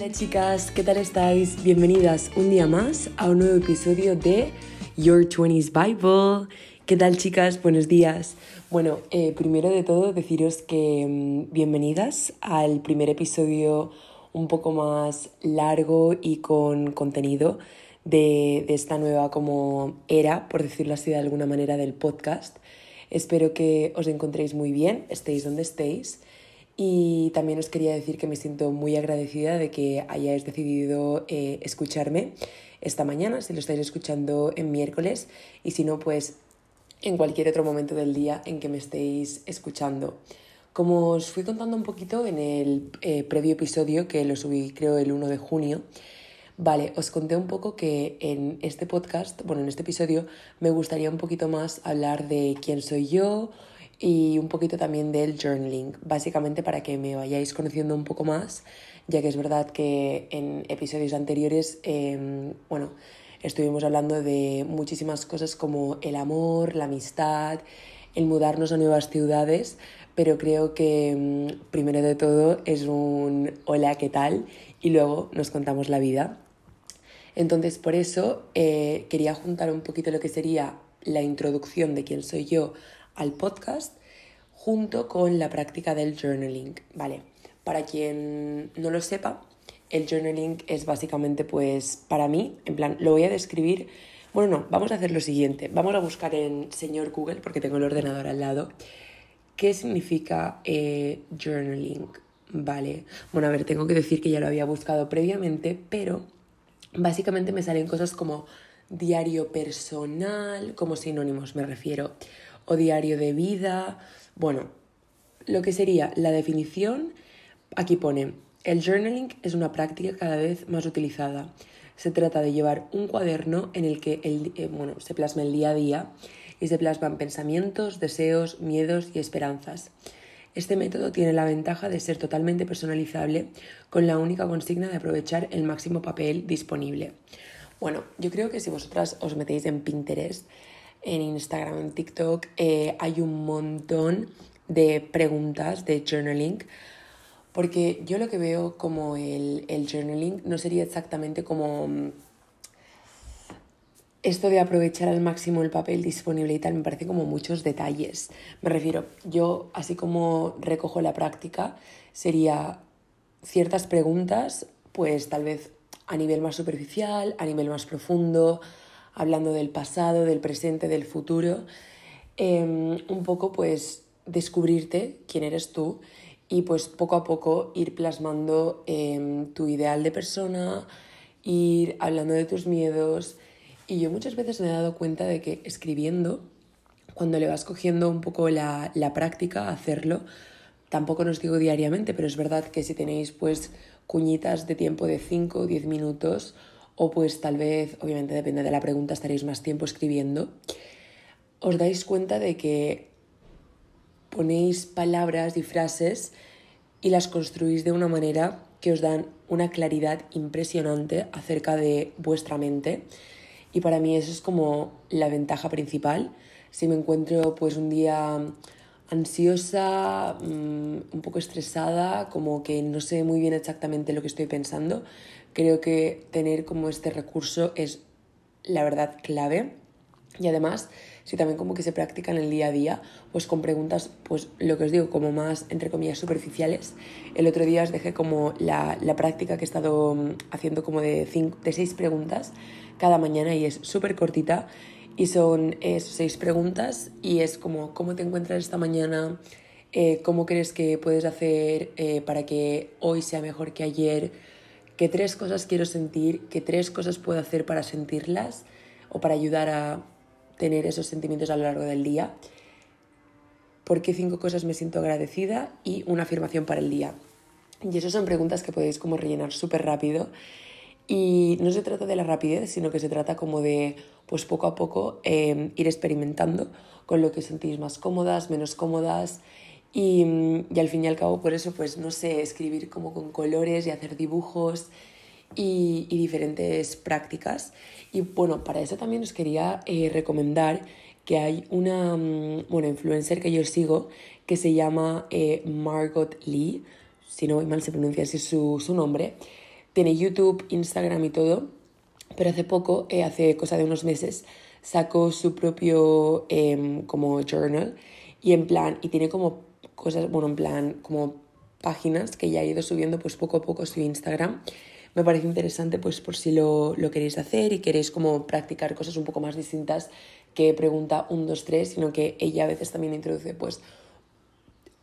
Hola chicas, ¿qué tal estáis? Bienvenidas un día más a un nuevo episodio de Your 20s Bible. ¿Qué tal chicas? Buenos días. Bueno, eh, primero de todo deciros que mm, bienvenidas al primer episodio un poco más largo y con contenido de, de esta nueva como era, por decirlo así de alguna manera, del podcast. Espero que os encontréis muy bien, estéis donde estéis. Y también os quería decir que me siento muy agradecida de que hayáis decidido eh, escucharme esta mañana, si lo estáis escuchando en miércoles, y si no, pues en cualquier otro momento del día en que me estéis escuchando. Como os fui contando un poquito en el eh, previo episodio, que lo subí creo el 1 de junio, Vale, os conté un poco que en este podcast, bueno, en este episodio, me gustaría un poquito más hablar de quién soy yo y un poquito también del journaling, básicamente para que me vayáis conociendo un poco más, ya que es verdad que en episodios anteriores, em, bueno, estuvimos hablando de muchísimas cosas como el amor, la amistad, el mudarnos a nuevas ciudades, pero creo que em, primero de todo es un hola, ¿qué tal? Y luego nos contamos la vida. Entonces, por eso eh, quería juntar un poquito lo que sería la introducción de quién soy yo al podcast junto con la práctica del journaling, ¿vale? Para quien no lo sepa, el journaling es básicamente, pues, para mí, en plan, lo voy a describir. Bueno, no, vamos a hacer lo siguiente. Vamos a buscar en señor Google, porque tengo el ordenador al lado, qué significa eh, journaling, ¿vale? Bueno, a ver, tengo que decir que ya lo había buscado previamente, pero Básicamente me salen cosas como diario personal, como sinónimos me refiero, o diario de vida. Bueno, lo que sería la definición, aquí pone, el journaling es una práctica cada vez más utilizada. Se trata de llevar un cuaderno en el que el, eh, bueno, se plasma el día a día y se plasman pensamientos, deseos, miedos y esperanzas. Este método tiene la ventaja de ser totalmente personalizable con la única consigna de aprovechar el máximo papel disponible. Bueno, yo creo que si vosotras os metéis en Pinterest, en Instagram, en TikTok, eh, hay un montón de preguntas de journaling, porque yo lo que veo como el, el journaling no sería exactamente como esto de aprovechar al máximo el papel disponible y tal me parece como muchos detalles. Me refiero, yo así como recojo la práctica, sería ciertas preguntas, pues tal vez a nivel más superficial, a nivel más profundo, hablando del pasado, del presente, del futuro, em, un poco pues descubrirte quién eres tú y pues poco a poco ir plasmando em, tu ideal de persona, ir hablando de tus miedos, y yo muchas veces me he dado cuenta de que escribiendo, cuando le vas cogiendo un poco la, la práctica hacerlo, tampoco nos digo diariamente, pero es verdad que si tenéis pues cuñitas de tiempo de 5 o 10 minutos, o pues tal vez, obviamente depende de la pregunta, estaréis más tiempo escribiendo, os dais cuenta de que ponéis palabras y frases y las construís de una manera que os dan una claridad impresionante acerca de vuestra mente y para mí eso es como la ventaja principal. Si me encuentro pues un día ansiosa, mm, un poco estresada, como que no sé muy bien exactamente lo que estoy pensando, creo que tener como este recurso es la verdad clave. Y además, si también como que se practica en el día a día, pues con preguntas, pues lo que os digo, como más, entre comillas, superficiales. El otro día os dejé como la, la práctica que he estado mm, haciendo como de, cinco, de seis preguntas cada mañana y es súper cortita y son seis preguntas y es como cómo te encuentras esta mañana, eh, cómo crees que puedes hacer eh, para que hoy sea mejor que ayer, qué tres cosas quiero sentir, qué tres cosas puedo hacer para sentirlas o para ayudar a tener esos sentimientos a lo largo del día, por qué cinco cosas me siento agradecida y una afirmación para el día. Y esas son preguntas que podéis como rellenar súper rápido y no se trata de la rapidez, sino que se trata como de, pues poco a poco, em, ir experimentando con lo que sentís más cómodas, menos cómodas. Y, y, al fin y al cabo, por eso, pues no sé, escribir como con colores y hacer dibujos y, y diferentes prácticas. Y bueno, para eso también os quería eh, recomendar que hay una mm, bueno, influencer que yo sigo que se llama eh, Margot Lee, si no voy mal se pronuncia así su, su nombre tiene YouTube, Instagram y todo, pero hace poco, eh, hace cosa de unos meses, sacó su propio em, como journal y en plan, y tiene como cosas, bueno, en plan, como páginas que ya ha ido subiendo pues poco a poco su Instagram. Me parece interesante pues por si lo, lo queréis hacer y queréis como practicar cosas un poco más distintas que pregunta 1, 2, 3, sino que ella a veces también introduce pues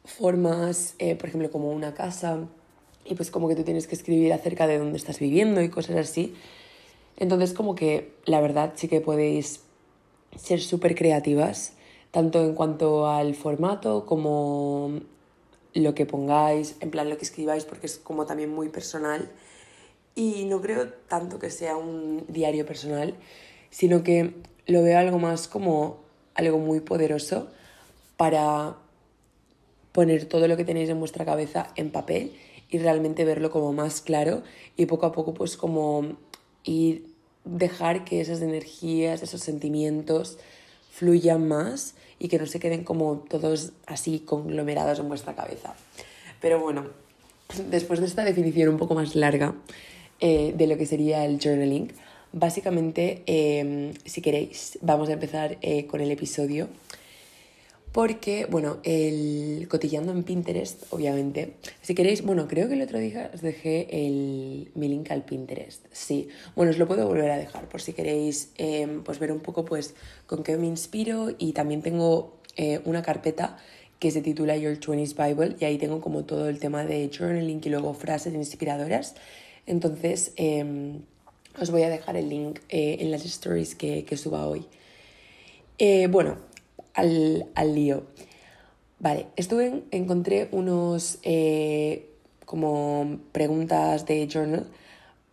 formas, eh, por ejemplo, como una casa, y pues como que tú tienes que escribir acerca de dónde estás viviendo y cosas así. Entonces como que la verdad sí que podéis ser súper creativas, tanto en cuanto al formato como lo que pongáis, en plan lo que escribáis, porque es como también muy personal. Y no creo tanto que sea un diario personal, sino que lo veo algo más como algo muy poderoso para poner todo lo que tenéis en vuestra cabeza en papel y realmente verlo como más claro y poco a poco pues como ir dejar que esas energías, esos sentimientos fluyan más y que no se queden como todos así conglomerados en vuestra cabeza. Pero bueno, después de esta definición un poco más larga eh, de lo que sería el journaling, básicamente, em, si queréis, vamos a empezar eh, con el episodio porque, bueno, el cotillando en Pinterest, obviamente. Si queréis, bueno, creo que el otro día os dejé el, mi link al Pinterest. Sí, bueno, os lo puedo volver a dejar por si queréis em, pues ver un poco pues con qué me inspiro y también tengo eh, una carpeta que se titula Your 20s Bible y ahí tengo como todo el tema de journaling y luego frases inspiradoras. Entonces, em, os voy a dejar el link eh, en las stories que, que suba hoy. Eh, bueno, al, al lío. Vale, estuve, encontré unos eh, como preguntas de journal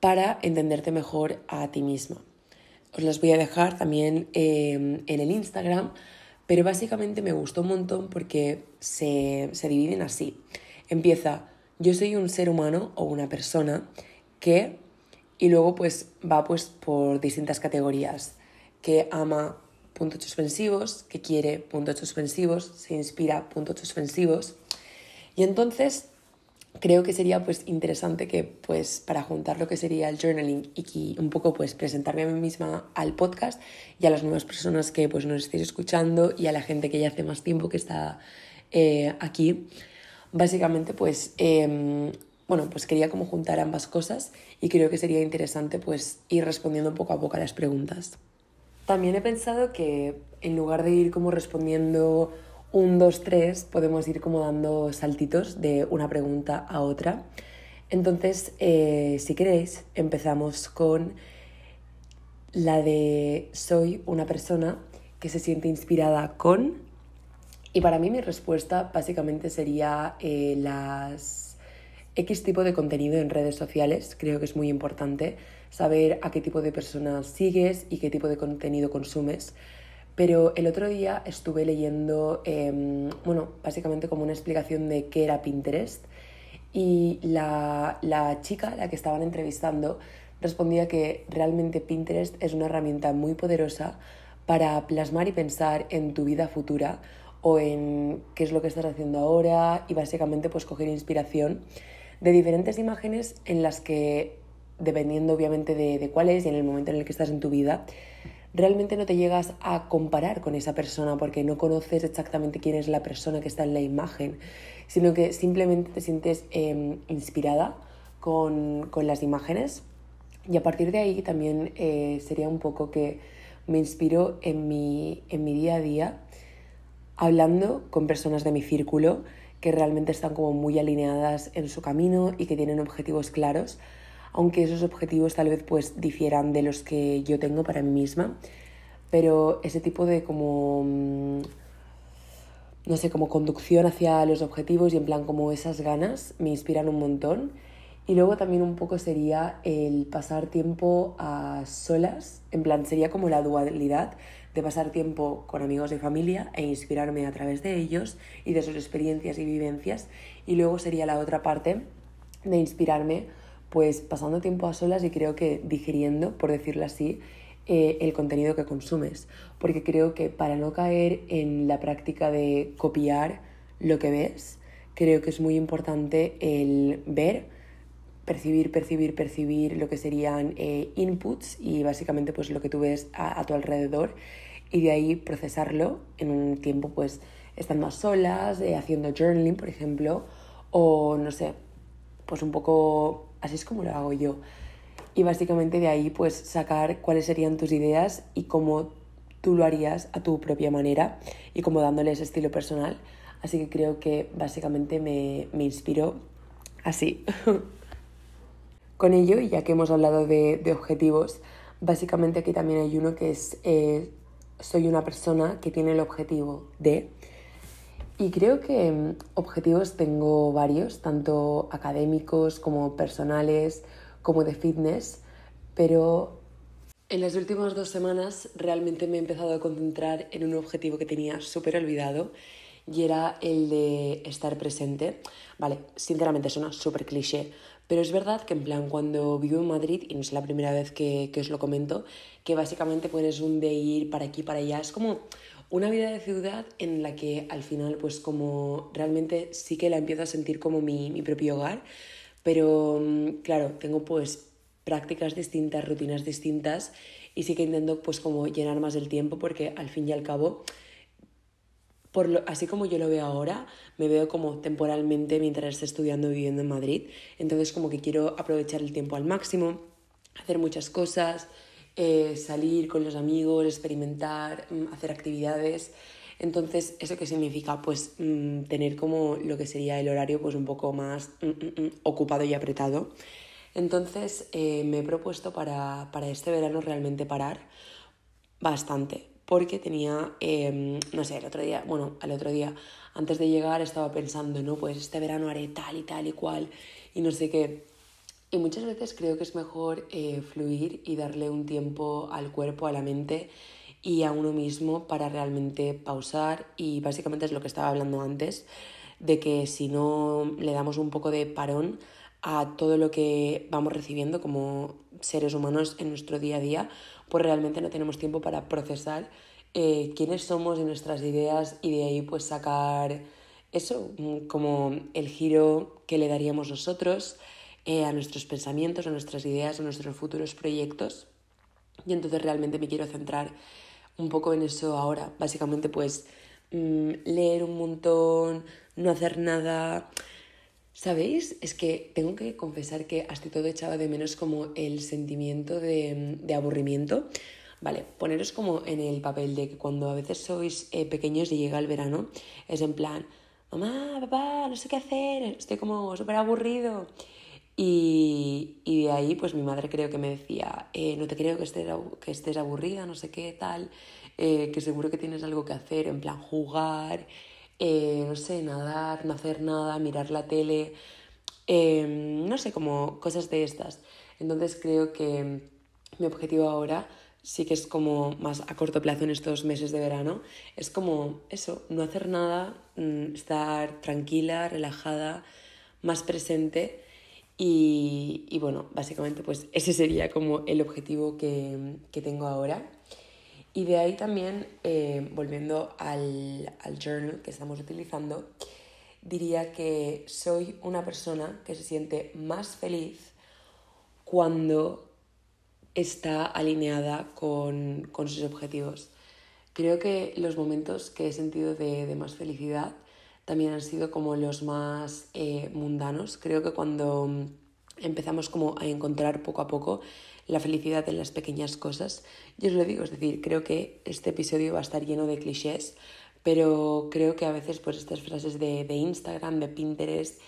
para entenderte mejor a ti misma. Os las voy a dejar también em, en el Instagram, pero básicamente me gustó un montón porque se, se dividen así. Empieza, yo soy un ser humano o una persona que, y luego pues va pues por distintas categorías, que ama puntos suspensivos, que quiere puntos suspensivos, se inspira puntos suspensivos. Y entonces creo que sería pues interesante que pues para juntar lo que sería el journaling y un poco pues presentarme a mí misma al podcast y a las nuevas personas que pues nos estéis escuchando y a la gente que ya hace más tiempo que está eh, aquí, básicamente pues em, bueno pues quería como juntar ambas cosas y creo que sería interesante pues ir respondiendo poco a poco a las preguntas. También he pensado que en lugar de ir como respondiendo un, dos, tres, podemos ir como dando saltitos de una pregunta a otra. Entonces, eh, si queréis, empezamos con la de soy una persona que se siente inspirada con... Y para mí mi respuesta básicamente sería eh, las X tipo de contenido en redes sociales, creo que es muy importante saber a qué tipo de personas sigues y qué tipo de contenido consumes. Pero el otro día estuve leyendo, em, bueno, básicamente como una explicación de qué era Pinterest y la, la chica, la que estaban entrevistando, respondía que realmente Pinterest es una herramienta muy poderosa para plasmar y pensar en tu vida futura o en qué es lo que estás haciendo ahora y básicamente pues coger inspiración de diferentes imágenes en las que dependiendo obviamente de, de cuál es y en el momento en el que estás en tu vida, realmente no te llegas a comparar con esa persona porque no conoces exactamente quién es la persona que está en la imagen, sino que simplemente te sientes em, inspirada con, con, las imágenes. Y a partir de ahí también eh, sería un poco que me inspiro en mi, en mi día a día hablando con personas de mi círculo que realmente están como muy alineadas en su camino y que tienen objetivos claros aunque esos objetivos tal vez pues difieran de los que yo tengo para mí misma, pero ese tipo de como mm, no sé, como conducción hacia los objetivos y en plan como esas ganas me inspiran un montón. Y luego también un poco sería el pasar tiempo a solas, en plan sería como la dualidad de pasar tiempo con amigos de familia e inspirarme a través de ellos y de sus experiencias y vivencias. Y luego sería la otra parte de inspirarme pues pasando tiempo a solas y creo que digiriendo, por decirlo así, eh, el contenido que consumes. Porque creo que para no caer en la práctica de copiar lo que ves, creo que es muy importante el ver percibir, percibir, percibir lo que serían eh, inputs y básicamente pues lo que tú ves a, tu alrededor y de ahí procesarlo en un tiempo pues estando a solas, eh, haciendo journaling por ejemplo o no sé, pues un poco así es como lo hago yo y básicamente de ahí pues sacar cuáles serían tus ideas y cómo tú lo harías a tu propia manera y como dándole ese estilo personal. Así que creo que básicamente me, me inspiró así. Con ello, ya que hemos hablado de, de, objetivos, básicamente aquí también hay uno que es eh, soy una persona que tiene el objetivo de... Y creo que mm, objetivos tengo varios, tanto académicos como personales, como de fitness, pero en las últimas dos semanas realmente me he empezado a concentrar en un objetivo que tenía súper olvidado y era el de estar presente. Vale, sinceramente suena súper cliché, pero es verdad que en plan cuando vivo en Madrid, y no es la primera vez que, que os lo comento, que básicamente puedes un de ir para aquí, para allá, es como una vida de ciudad en la que al final pues como realmente sí que la empiezo a sentir como mi, mi propio hogar, pero mm, claro, tengo pues prácticas distintas, rutinas distintas y sí que intento pues como llenar más el tiempo porque al fin y al cabo, por así como yo lo veo ahora, me veo como temporalmente mientras esté estudiando viviendo en Madrid. Entonces como que quiero aprovechar el tiempo al máximo, hacer muchas cosas, eh, salir con los amigos, experimentar, mm, hacer actividades. Entonces, ¿eso qué significa? Pues mm, tener como lo que sería el horario pues un poco más mm, ocupado y apretado. Entonces, eh, me he propuesto para, para, este verano realmente parar bastante, porque tenía, em, no sé, el otro día, bueno, al otro día, antes de llegar estaba pensando, no, pues este verano haré tal y tal y cual, y no sé qué. Y muchas veces creo que es mejor eh, fluir y darle un tiempo al cuerpo, a la mente y a uno mismo para realmente pausar. Y básicamente es lo que estaba hablando antes, de que si no le damos un poco de parón a todo lo que vamos recibiendo como seres humanos en nuestro día a día, pues realmente no tenemos tiempo para procesar eh, quiénes somos y nuestras ideas y de ahí pues sacar eso, mm, como el giro que le daríamos nosotros eh, a nuestros pensamientos, a nuestras ideas, a nuestros futuros proyectos. Y entonces realmente me quiero centrar un poco en eso ahora. Básicamente, pues mm, leer un montón, no hacer nada. ¿Sabéis? Es que tengo que confesar que hasta todo echaba de menos como el sentimiento de, aburrimiento. Vale, poneros como en el papel de que cuando a veces sois eh, pequeños y llega el verano, es en plan, mamá, papá, no sé qué hacer, estoy como súper aburrido. Y, y, de ahí, pues mi madre creo que me decía, eh, no te creo que estés, que estés aburrida, no sé qué tal, eh, que seguro que tienes algo que hacer, en plan jugar, eh, no sé, nadar, no hacer nada, mirar la tele, em, no sé, como cosas de estas. Entonces creo que mi objetivo ahora sí que es como más a corto plazo en estos meses de verano, es como eso, no hacer nada, mm, estar tranquila, relajada, más presente y, bueno, básicamente pues ese sería como el objetivo que, tengo ahora. Y de ahí también, eh, volviendo al, al journal que estamos utilizando, diría que soy una persona que se siente más feliz cuando está alineada con, sus objetivos. Creo que los momentos que he sentido de, de más felicidad también han sido como los más eh, mundanos. Creo que cuando empezamos como a encontrar poco a poco la felicidad en las pequeñas cosas, yo os lo digo, es decir, creo que este episodio va a estar lleno de clichés, pero creo que a veces pues estas frases de, de Instagram, de Pinterest,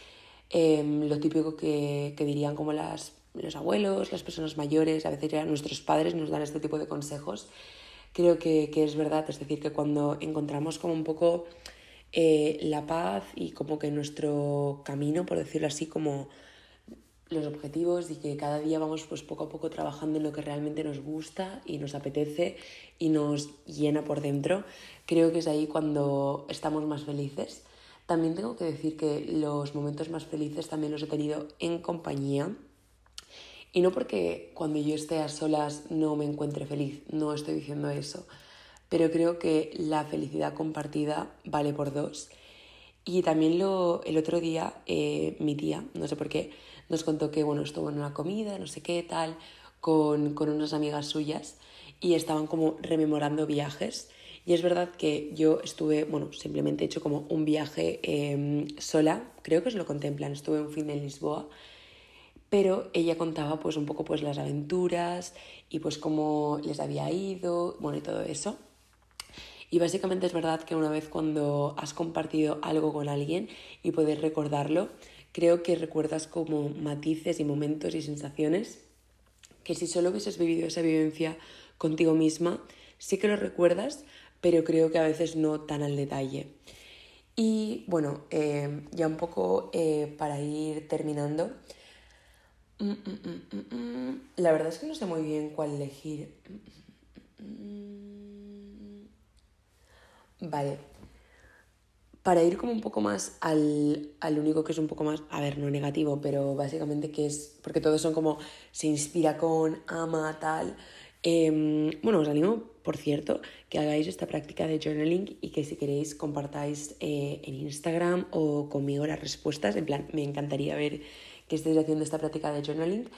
em, lo típico que, que dirían como las, los abuelos, las personas mayores, a veces ya nuestros padres nos dan este tipo de consejos, creo que, que es verdad, es decir, que cuando encontramos como un poco eh, la paz y como que nuestro camino, por decirlo así, como los objetivos y que cada día vamos pues poco a poco trabajando en lo que realmente nos gusta y nos apetece y nos llena por dentro, creo que es ahí cuando estamos más felices. También tengo que decir que los momentos más felices también los he tenido en compañía. Y no porque cuando yo esté a solas no me encuentre feliz, no estoy diciendo eso, pero creo que la felicidad compartida vale por dos. Y también lo, el otro día eh, mi tía, no sé por qué, nos contó que bueno, estuvo en una comida, no sé qué, tal, con, con unas amigas suyas y estaban como rememorando viajes. Y es verdad que yo estuve, bueno, simplemente he hecho como un viaje em, sola, creo que os lo contemplan, estuve un fin en Lisboa, pero ella contaba pues un poco pues las aventuras y pues cómo les había ido, bueno, y todo eso. Y básicamente es verdad que una vez cuando has compartido algo con alguien y poder recordarlo, creo que recuerdas como matices y momentos y sensaciones que si solo hubieses vivido esa vivencia contigo misma, sí que lo recuerdas, pero creo que a veces no tan al detalle. Y bueno, eh, ya un poco eh, para ir terminando, mm, mm, mm, la verdad es que no sé muy bien cuál elegir. Vale. Para ir como un poco más al, al, único que es un poco más, a ver, no negativo, pero básicamente que es, porque todos son como, se inspira con, ama, tal. Em, bueno, os animo, por cierto, que hagáis esta práctica de journaling y que si queréis compartáis eh, en Instagram o conmigo las respuestas. En plan, me encantaría ver que estéis haciendo esta práctica de journaling.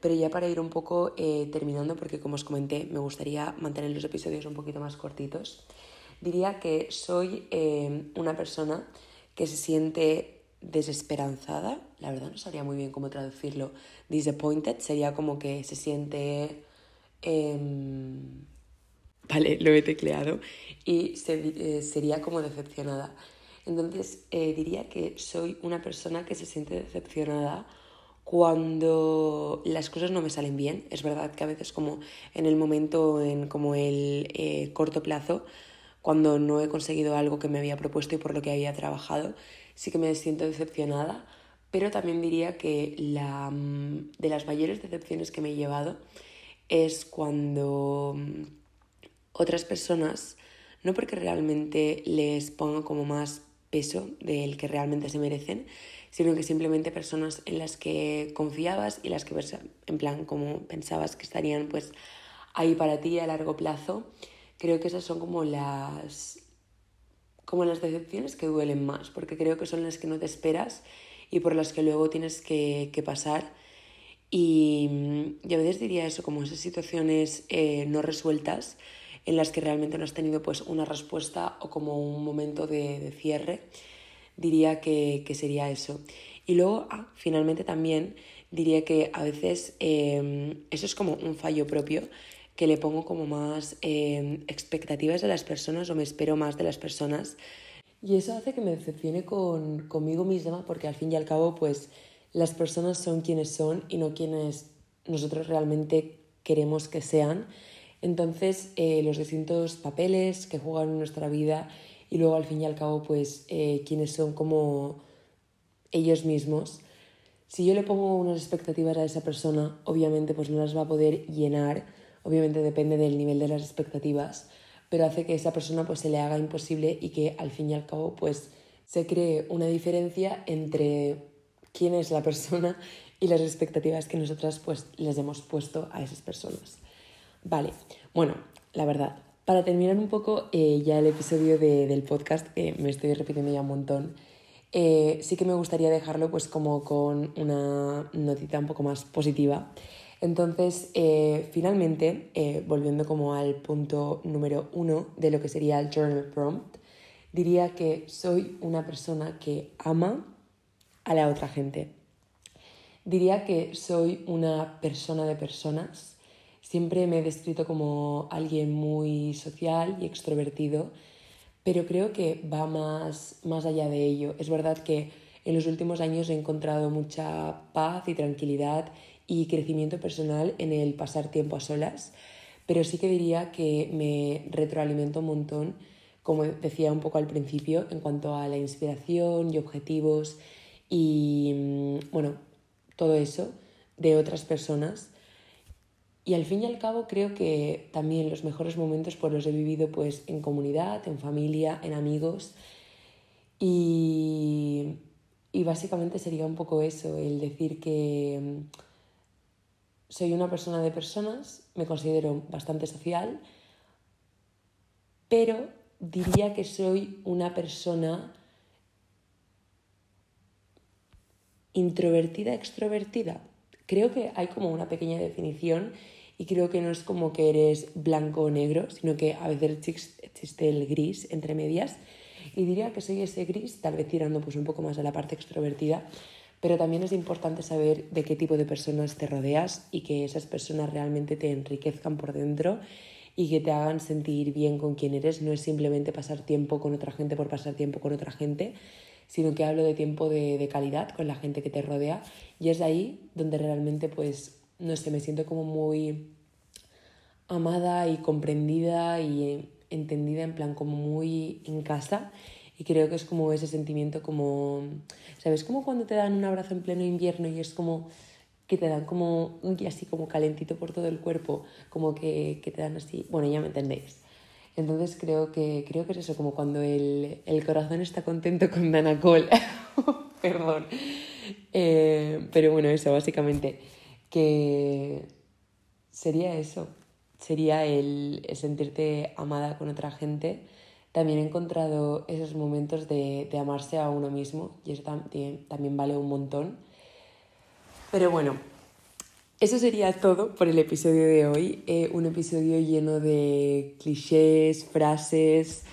Pero ya para ir un poco eh, terminando, porque como os comenté, me gustaría mantener los episodios un poquito más cortitos diría que soy eh, una persona que se siente desesperanzada, la verdad no sabría muy bien cómo traducirlo, disappointed sería como que se siente... Em, vale, lo he tecleado y eh, sería como decepcionada. Entonces eh, diría que soy una persona que se siente decepcionada cuando las cosas no me salen bien. Es verdad que a veces como en el momento, en como el corto plazo, cuando no he conseguido algo que me había propuesto y por lo que había trabajado, sí que me siento decepcionada, pero también diría que la, mm, de las mayores decepciones que me he llevado es cuando mm, otras personas, no porque realmente les ponga como más peso del que realmente se merecen, sino que simplemente personas en las que confiabas y las que en plan como pensabas que estarían pues ahí para ti a largo plazo creo que esas son como las, como las decepciones que duelen más, porque creo que son las que no te esperas y por las que luego tienes que, pasar. Y, y, a veces diría eso, como esas situaciones eh, no resueltas en las que realmente no has tenido pues una respuesta o como un momento de, cierre, diría que, sería eso. Y luego, ah, finalmente también diría que a veces eh, eso es como un fallo propio que le pongo como más em, expectativas de las personas o me espero más de las personas. Y eso hace que me decepcione con, conmigo misma porque al fin y al cabo pues las personas son quienes son y no quienes nosotros realmente queremos que sean. Entonces eh, los distintos papeles que juegan en nuestra vida y luego al fin y al cabo pues eh, quienes son como ellos mismos. Si yo le pongo unas expectativas a esa persona, obviamente pues no las va a poder llenar obviamente depende del nivel de las expectativas, pero hace que esa persona pues se le haga imposible y que al fin y al cabo pues se cree una diferencia entre quién es la persona y las expectativas que nosotras pues les hemos puesto a esas personas. Vale, bueno, la verdad, para terminar un poco eh, ya el episodio del podcast, que me estoy repitiendo ya un montón, eh, sí que me gustaría dejarlo pues como con una notita un poco más positiva. Entonces, eh, finalmente, eh, volviendo como al punto número uno de lo que sería el journal prompt, diría que soy una persona que ama a la otra gente. Diría que soy una persona de personas. Siempre me he descrito como alguien muy social y extrovertido, pero creo que va más, más allá de ello. Es verdad que en los últimos años he encontrado mucha paz y tranquilidad y crecimiento personal en el pasar tiempo a solas, pero sí que diría que me retroalimento un montón, como decía un poco al principio, en cuanto a la inspiración y objetivos y, mm, bueno, todo eso de otras personas. Y al fin y al cabo creo que también los mejores momentos pues los he vivido pues en comunidad, en familia, en amigos. Y, y básicamente sería un poco eso, el decir que mm, soy una persona de personas, me considero bastante social, pero diría que soy una persona introvertida, extrovertida. Creo que hay como una pequeña definición y creo que no es como que eres blanco o negro, sino que a veces existe el gris entre medias. Y diría que soy ese gris, tal vez tirando pues un poco más a la parte extrovertida, pero también es importante saber de qué tipo de personas te rodeas y que esas personas realmente te enriquezcan por dentro y que te hagan sentir bien con quien eres. No es simplemente pasar tiempo con otra gente por pasar tiempo con otra gente, sino que hablo de tiempo de, de calidad con la gente que te rodea y es ahí donde realmente pues no sé, me siento como muy amada y comprendida y entendida en plan como muy en casa y creo que es como ese sentimiento como, ¿sabes? Como cuando te dan un abrazo en pleno invierno y es como que te dan como un así como calentito por todo el cuerpo, como que, que, te dan así, bueno, ya me entendéis. Entonces creo que, creo que es eso, como cuando el, el corazón está contento con Danacol. Perdón. Eh, pero bueno, eso básicamente, que sería eso, sería el, sentirte amada con otra gente. También he encontrado esos momentos de, de amarse a uno mismo y eso también, vale un montón. Pero bueno, eso sería todo por el episodio de hoy. Eh, un episodio lleno de clichés, frases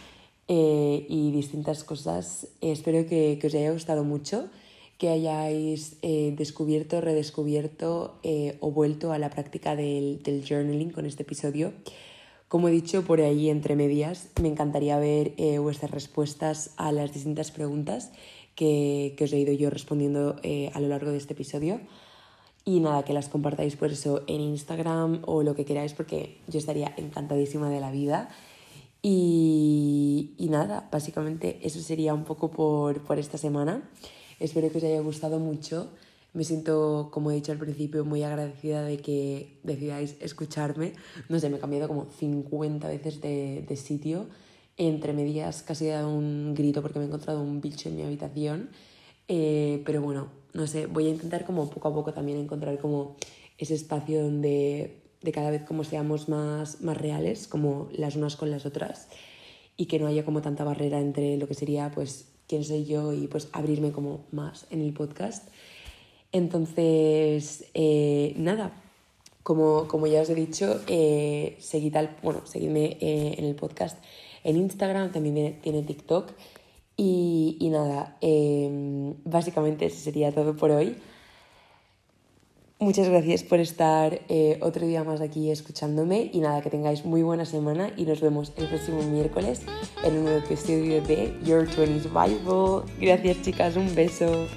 eh, y distintas cosas. espero que, que, os haya gustado mucho que hayáis eh, descubierto, redescubierto eh, o vuelto a la práctica del, del, journaling con este episodio. Como he dicho por ahí entre medias, me encantaría ver eh, vuestras respuestas a las distintas preguntas que, que os he ido yo respondiendo a lo largo de este episodio. Y nada, que las compartáis por eso en Instagram o lo que queráis, porque yo estaría encantadísima de la vida. Y, y nada, básicamente eso sería un poco por, por esta semana. Espero que os haya gustado mucho. Me siento, como he dicho al principio, muy agradecida de que decidáis escucharme. No sé, me he cambiado como 50 veces de, de sitio. Entre medias casi he dado un grito porque me he encontrado un bicho en mi habitación. Eh, pero bueno, no sé, voy a intentar como poco a poco también encontrar como ese espacio donde de cada vez como seamos más, más reales, como las unas con las otras, y que no haya como tanta barrera entre lo que sería pues quién soy yo y pues abrirme como más en el podcast. Entonces, eh, nada, como, como, ya os he dicho, eh, seguid bueno, seguidme eh, en el podcast en Instagram, también tiene, TikTok. Y, y nada, em, básicamente eso sería todo por hoy. Muchas gracias por estar eh, otro día más aquí escuchándome y nada, que tengáis muy buena semana y nos vemos el próximo miércoles en un nuevo episodio de Your 20s Bible. Gracias chicas, un beso.